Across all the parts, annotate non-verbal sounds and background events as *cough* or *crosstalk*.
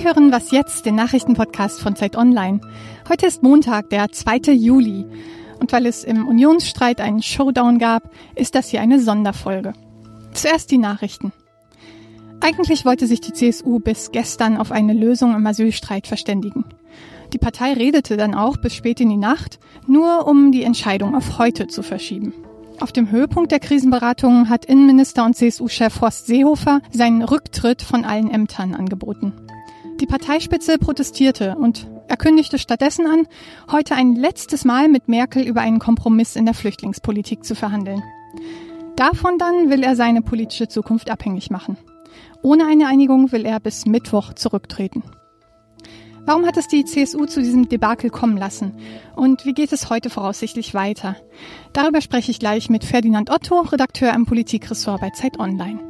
Sie hören Was jetzt, den Nachrichtenpodcast von Zeit Online. Heute ist Montag, der 2. Juli. Und weil es im Unionsstreit einen Showdown gab, ist das hier eine Sonderfolge. Zuerst die Nachrichten. Eigentlich wollte sich die CSU bis gestern auf eine Lösung im Asylstreit verständigen. Die Partei redete dann auch bis spät in die Nacht, nur um die Entscheidung auf heute zu verschieben. Auf dem Höhepunkt der Krisenberatungen hat Innenminister und CSU-Chef Horst Seehofer seinen Rücktritt von allen Ämtern angeboten. Die Parteispitze protestierte und er kündigte stattdessen an, heute ein letztes Mal mit Merkel über einen Kompromiss in der Flüchtlingspolitik zu verhandeln. Davon dann will er seine politische Zukunft abhängig machen. Ohne eine Einigung will er bis Mittwoch zurücktreten. Warum hat es die CSU zu diesem Debakel kommen lassen? Und wie geht es heute voraussichtlich weiter? Darüber spreche ich gleich mit Ferdinand Otto, Redakteur im Politikressort bei Zeit Online.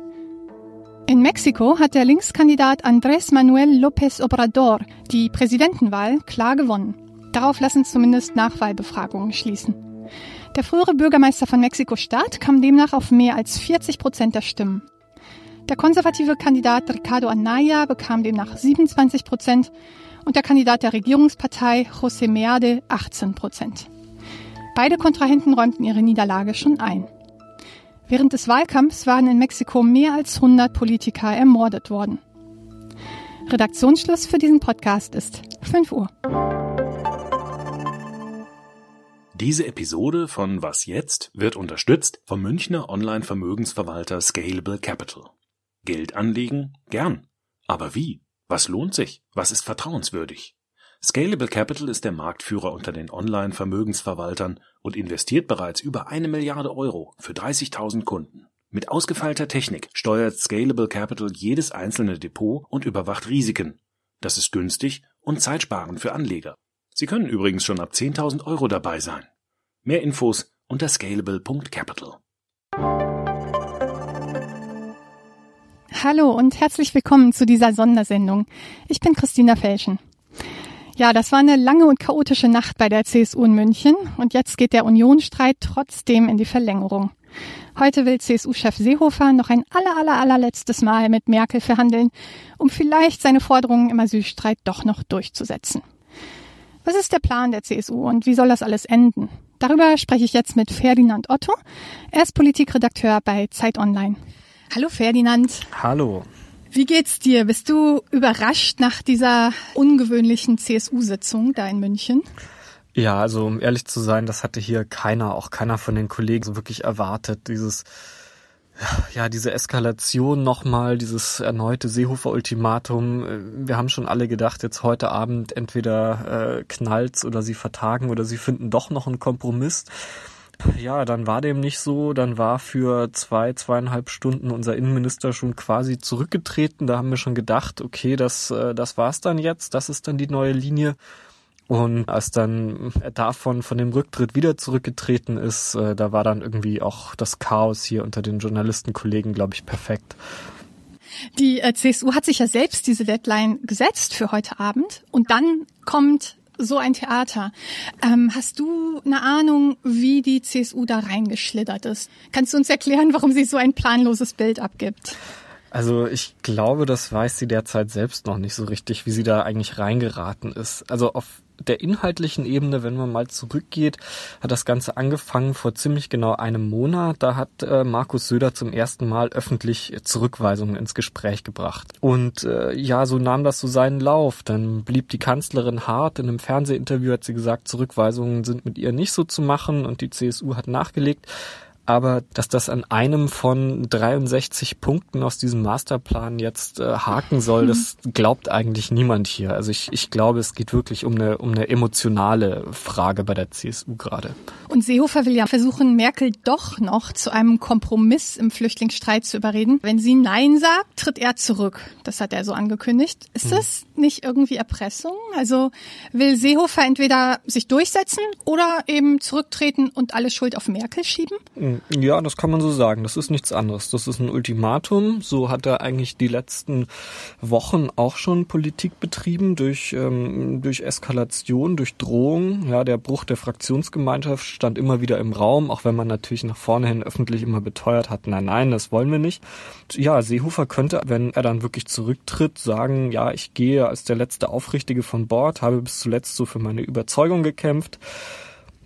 In Mexiko hat der Linkskandidat Andrés Manuel López Obrador die Präsidentenwahl klar gewonnen. Darauf lassen zumindest Nachwahlbefragungen schließen. Der frühere Bürgermeister von Mexiko-Stadt kam demnach auf mehr als 40 Prozent der Stimmen. Der konservative Kandidat Ricardo Anaya bekam demnach 27 Prozent und der Kandidat der Regierungspartei José Meade 18 Prozent. Beide Kontrahenten räumten ihre Niederlage schon ein. Während des Wahlkampfs waren in Mexiko mehr als 100 Politiker ermordet worden. Redaktionsschluss für diesen Podcast ist 5 Uhr. Diese Episode von Was jetzt wird unterstützt vom Münchner Online-Vermögensverwalter Scalable Capital. Geld anlegen? Gern. Aber wie? Was lohnt sich? Was ist vertrauenswürdig? Scalable Capital ist der Marktführer unter den Online-Vermögensverwaltern und investiert bereits über eine Milliarde Euro für 30.000 Kunden. Mit ausgefeilter Technik steuert Scalable Capital jedes einzelne Depot und überwacht Risiken. Das ist günstig und zeitsparend für Anleger. Sie können übrigens schon ab 10.000 Euro dabei sein. Mehr Infos unter scalable.capital. Hallo und herzlich willkommen zu dieser Sondersendung. Ich bin Christina Felschen. Ja, das war eine lange und chaotische Nacht bei der CSU in München und jetzt geht der Unionsstreit trotzdem in die Verlängerung. Heute will CSU-Chef Seehofer noch ein aller, aller, allerletztes Mal mit Merkel verhandeln, um vielleicht seine Forderungen im Asylstreit doch noch durchzusetzen. Was ist der Plan der CSU und wie soll das alles enden? Darüber spreche ich jetzt mit Ferdinand Otto. Er ist Politikredakteur bei Zeit Online. Hallo Ferdinand. Hallo. Wie geht's dir? Bist du überrascht nach dieser ungewöhnlichen CSU-Sitzung da in München? Ja, also um ehrlich zu sein, das hatte hier keiner, auch keiner von den Kollegen so wirklich erwartet. Dieses, ja, diese Eskalation nochmal, dieses erneute Seehofer-Ultimatum. Wir haben schon alle gedacht, jetzt heute Abend entweder äh, knallt's oder sie vertagen oder sie finden doch noch einen Kompromiss. Ja, dann war dem nicht so. Dann war für zwei, zweieinhalb Stunden unser Innenminister schon quasi zurückgetreten. Da haben wir schon gedacht, okay, das, äh, das war's dann jetzt. Das ist dann die neue Linie. Und als dann er davon, von dem Rücktritt wieder zurückgetreten ist, äh, da war dann irgendwie auch das Chaos hier unter den Journalistenkollegen, glaube ich, perfekt. Die äh, CSU hat sich ja selbst diese Deadline gesetzt für heute Abend. Und dann kommt so ein Theater. Ähm, hast du eine Ahnung, wie die CSU da reingeschlittert ist? Kannst du uns erklären, warum sie so ein planloses Bild abgibt? Also ich glaube, das weiß sie derzeit selbst noch nicht so richtig, wie sie da eigentlich reingeraten ist. Also auf der inhaltlichen Ebene, wenn man mal zurückgeht, hat das Ganze angefangen vor ziemlich genau einem Monat. Da hat äh, Markus Söder zum ersten Mal öffentlich Zurückweisungen ins Gespräch gebracht. Und äh, ja, so nahm das so seinen Lauf. Dann blieb die Kanzlerin hart. In einem Fernsehinterview hat sie gesagt, Zurückweisungen sind mit ihr nicht so zu machen und die CSU hat nachgelegt aber dass das an einem von 63 Punkten aus diesem Masterplan jetzt äh, haken soll, das *laughs* glaubt eigentlich niemand hier. Also ich, ich glaube, es geht wirklich um eine, um eine emotionale Frage bei der CSU gerade. Und Seehofer will ja versuchen, Merkel doch noch zu einem Kompromiss im Flüchtlingsstreit zu überreden. Wenn sie Nein sagt, tritt er zurück. Das hat er so angekündigt. Ist hm. das nicht irgendwie Erpressung? Also will Seehofer entweder sich durchsetzen oder eben zurücktreten und alle Schuld auf Merkel schieben? Ja, das kann man so sagen. Das ist nichts anderes. Das ist ein Ultimatum. So hat er eigentlich die letzten Wochen auch schon Politik betrieben durch, ähm, durch Eskalation, durch Drohung. Ja, der Bruch der Fraktionsgemeinschaft stand immer wieder im Raum, auch wenn man natürlich nach vorne hin öffentlich immer beteuert hat, nein, nein, das wollen wir nicht. Ja, Seehofer könnte, wenn er dann wirklich zurücktritt, sagen, ja, ich gehe als der letzte Aufrichtige von Bord, habe bis zuletzt so für meine Überzeugung gekämpft.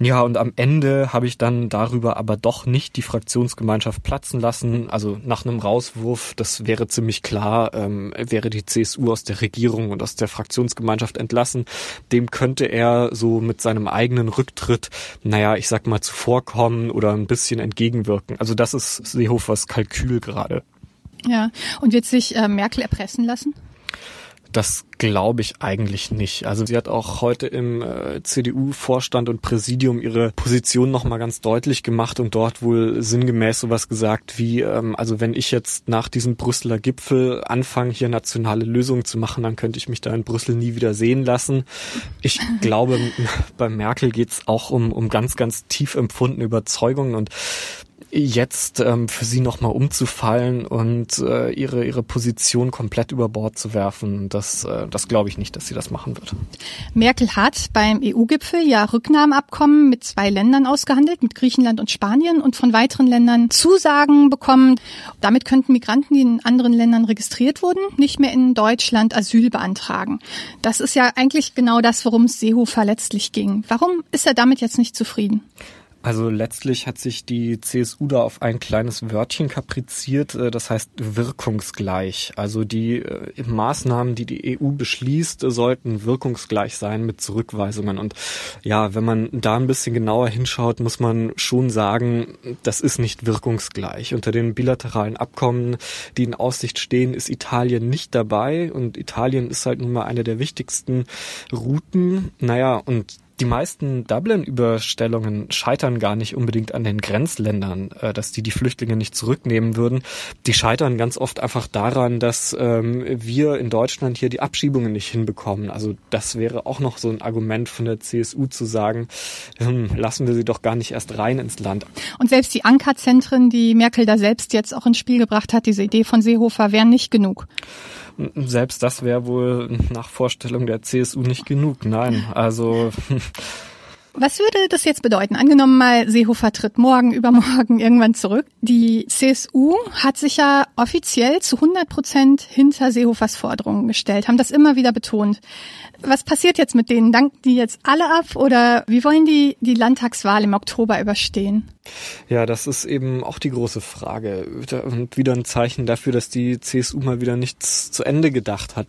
Ja, und am Ende habe ich dann darüber aber doch nicht die Fraktionsgemeinschaft platzen lassen. Also nach einem Rauswurf, das wäre ziemlich klar, ähm, wäre die CSU aus der Regierung und aus der Fraktionsgemeinschaft entlassen. Dem könnte er so mit seinem eigenen Rücktritt, naja, ich sag mal, zuvorkommen oder ein bisschen entgegenwirken. Also das ist Seehofers Kalkül gerade. Ja, und wird sich äh, Merkel erpressen lassen? Das glaube ich eigentlich nicht. Also sie hat auch heute im äh, CDU-Vorstand und Präsidium ihre Position nochmal ganz deutlich gemacht und dort wohl sinngemäß sowas gesagt wie, ähm, also wenn ich jetzt nach diesem Brüsseler Gipfel anfange, hier nationale Lösungen zu machen, dann könnte ich mich da in Brüssel nie wieder sehen lassen. Ich *laughs* glaube, bei Merkel geht's auch um, um ganz, ganz tief empfundene Überzeugungen und jetzt ähm, für sie nochmal umzufallen und äh, ihre, ihre Position komplett über Bord zu werfen, das, äh, das glaube ich nicht, dass sie das machen wird. Merkel hat beim EU-Gipfel ja Rücknahmeabkommen mit zwei Ländern ausgehandelt, mit Griechenland und Spanien und von weiteren Ländern Zusagen bekommen. Damit könnten Migranten, die in anderen Ländern registriert wurden, nicht mehr in Deutschland Asyl beantragen. Das ist ja eigentlich genau das, worum es Seehofer letztlich ging. Warum ist er damit jetzt nicht zufrieden? Also letztlich hat sich die CSU da auf ein kleines Wörtchen kapriziert, äh, das heißt wirkungsgleich. Also die äh, Maßnahmen, die die EU beschließt, sollten wirkungsgleich sein mit Zurückweisungen. Und ja, wenn man da ein bisschen genauer hinschaut, muss man schon sagen, das ist nicht wirkungsgleich. Unter den bilateralen Abkommen, die in Aussicht stehen, ist Italien nicht dabei und Italien ist halt nun mal eine der wichtigsten Routen. Naja, und die meisten Dublin-Überstellungen scheitern gar nicht unbedingt an den Grenzländern, äh, dass die die Flüchtlinge nicht zurücknehmen würden. Die scheitern ganz oft einfach daran, dass ähm, wir in Deutschland hier die Abschiebungen nicht hinbekommen. Also das wäre auch noch so ein Argument von der CSU zu sagen, hm, lassen wir sie doch gar nicht erst rein ins Land. Und selbst die Ankerzentren, die Merkel da selbst jetzt auch ins Spiel gebracht hat, diese Idee von Seehofer, wären nicht genug. Selbst das wäre wohl nach Vorstellung der CSU nicht genug. Nein, also. Was würde das jetzt bedeuten? Angenommen mal, Seehofer tritt morgen, übermorgen *laughs* irgendwann zurück. Die CSU hat sich ja offiziell zu 100 Prozent hinter Seehofers Forderungen gestellt, haben das immer wieder betont. Was passiert jetzt mit denen? Danken die jetzt alle ab oder wie wollen die die Landtagswahl im Oktober überstehen? Ja, das ist eben auch die große Frage und wieder ein Zeichen dafür, dass die CSU mal wieder nichts zu Ende gedacht hat.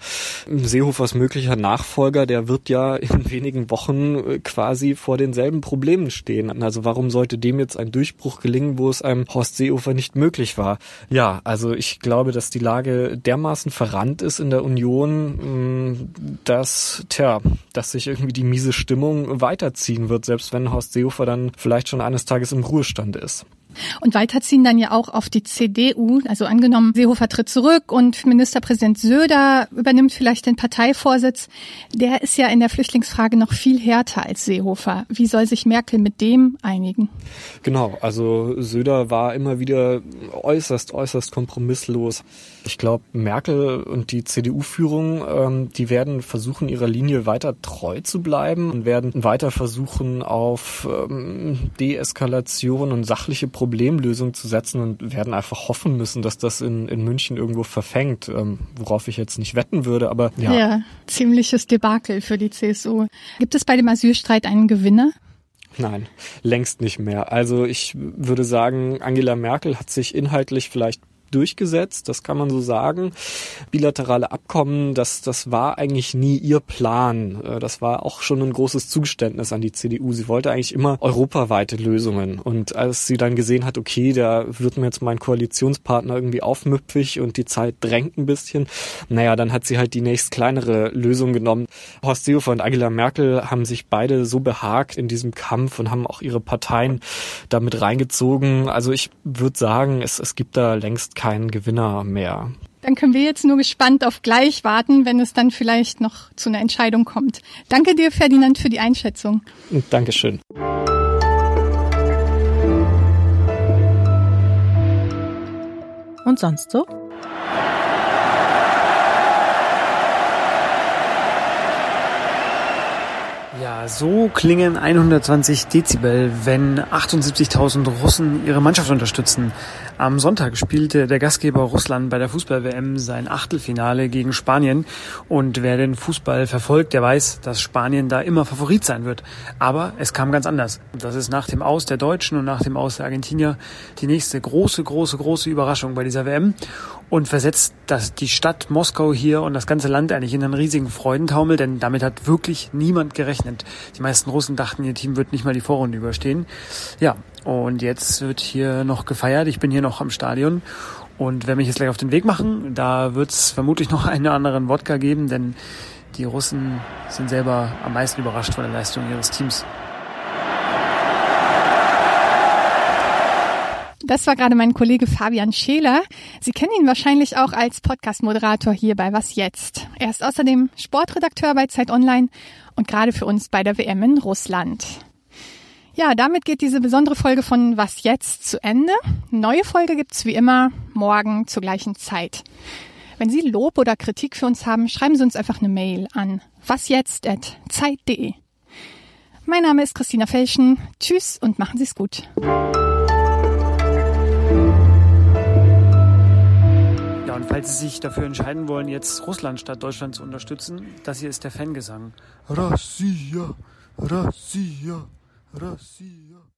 Seehofers möglicher Nachfolger, der wird ja in wenigen Wochen quasi vor denselben Problemen stehen. Also warum sollte dem jetzt ein Durchbruch gelingen, wo es einem Horst Seehofer nicht möglich war? Ja, also ich glaube, dass die Lage dermaßen verrannt ist in der Union, mm, dass, tja, dass sich irgendwie die miese Stimmung weiterziehen wird, selbst wenn Horst Seehofer dann vielleicht schon eines Tages im Ruhe Ruhestand ist. Und weiterziehen dann ja auch auf die CDU. Also angenommen, Seehofer tritt zurück und Ministerpräsident Söder übernimmt vielleicht den Parteivorsitz. Der ist ja in der Flüchtlingsfrage noch viel härter als Seehofer. Wie soll sich Merkel mit dem einigen? Genau, also Söder war immer wieder äußerst, äußerst kompromisslos. Ich glaube, Merkel und die CDU-Führung, ähm, die werden versuchen, ihrer Linie weiter treu zu bleiben und werden weiter versuchen, auf ähm, Deeskalation und sachliche Problemlösung zu setzen und werden einfach hoffen müssen, dass das in, in München irgendwo verfängt, ähm, worauf ich jetzt nicht wetten würde, aber ja. Ja, ziemliches Debakel für die CSU. Gibt es bei dem Asylstreit einen Gewinner? Nein, längst nicht mehr. Also ich würde sagen, Angela Merkel hat sich inhaltlich vielleicht durchgesetzt, das kann man so sagen. Bilaterale Abkommen, das, das war eigentlich nie ihr Plan. Äh, das war auch schon ein großes Zugeständnis an die CDU. Sie wollte eigentlich immer europaweite Lösungen. Und als sie dann gesehen hat, okay, da wird mir jetzt mein Koalitionspartner irgendwie aufmüpfig und die Zeit drängt ein bisschen, naja, dann hat sie halt die nächst kleinere Lösung genommen. Horst Seehofer und Angela Merkel haben sich beide so behagt in diesem Kampf und haben auch ihre Parteien damit reingezogen. Also ich würde sagen, es, es gibt da längst keinen Gewinner mehr. Dann können wir jetzt nur gespannt auf gleich warten, wenn es dann vielleicht noch zu einer Entscheidung kommt. Danke dir, Ferdinand, für die Einschätzung. Dankeschön. Und sonst so? Ja, so klingen 120 Dezibel, wenn 78.000 Russen ihre Mannschaft unterstützen. Am Sonntag spielte der Gastgeber Russland bei der Fußball-WM sein Achtelfinale gegen Spanien. Und wer den Fußball verfolgt, der weiß, dass Spanien da immer Favorit sein wird. Aber es kam ganz anders. Das ist nach dem Aus der Deutschen und nach dem Aus der Argentinier die nächste große, große, große Überraschung bei dieser WM und versetzt das, die Stadt Moskau hier und das ganze Land eigentlich in einen riesigen Freudentaumel, denn damit hat wirklich niemand gerechnet. Die meisten Russen dachten, ihr Team wird nicht mal die Vorrunde überstehen. Ja, und jetzt wird hier noch gefeiert. Ich bin hier noch am Stadion und werde mich jetzt gleich auf den Weg machen. Da wird es vermutlich noch *laughs* einen anderen Wodka geben, denn die Russen sind selber am meisten überrascht von der Leistung ihres Teams. Das war gerade mein Kollege Fabian Scheler. Sie kennen ihn wahrscheinlich auch als Podcast-Moderator hier bei Was Jetzt. Er ist außerdem Sportredakteur bei Zeit Online und gerade für uns bei der WM in Russland. Ja, damit geht diese besondere Folge von Was jetzt zu Ende. Neue Folge gibt's wie immer morgen zur gleichen Zeit. Wenn Sie Lob oder Kritik für uns haben, schreiben Sie uns einfach eine Mail an wasjetzt@zeit.de. Mein Name ist Christina Felschen. Tschüss und machen Sie es gut. falls Sie sich dafür entscheiden wollen, jetzt Russland statt Deutschland zu unterstützen, das hier ist der Fangesang. Russia, Russia, Russia.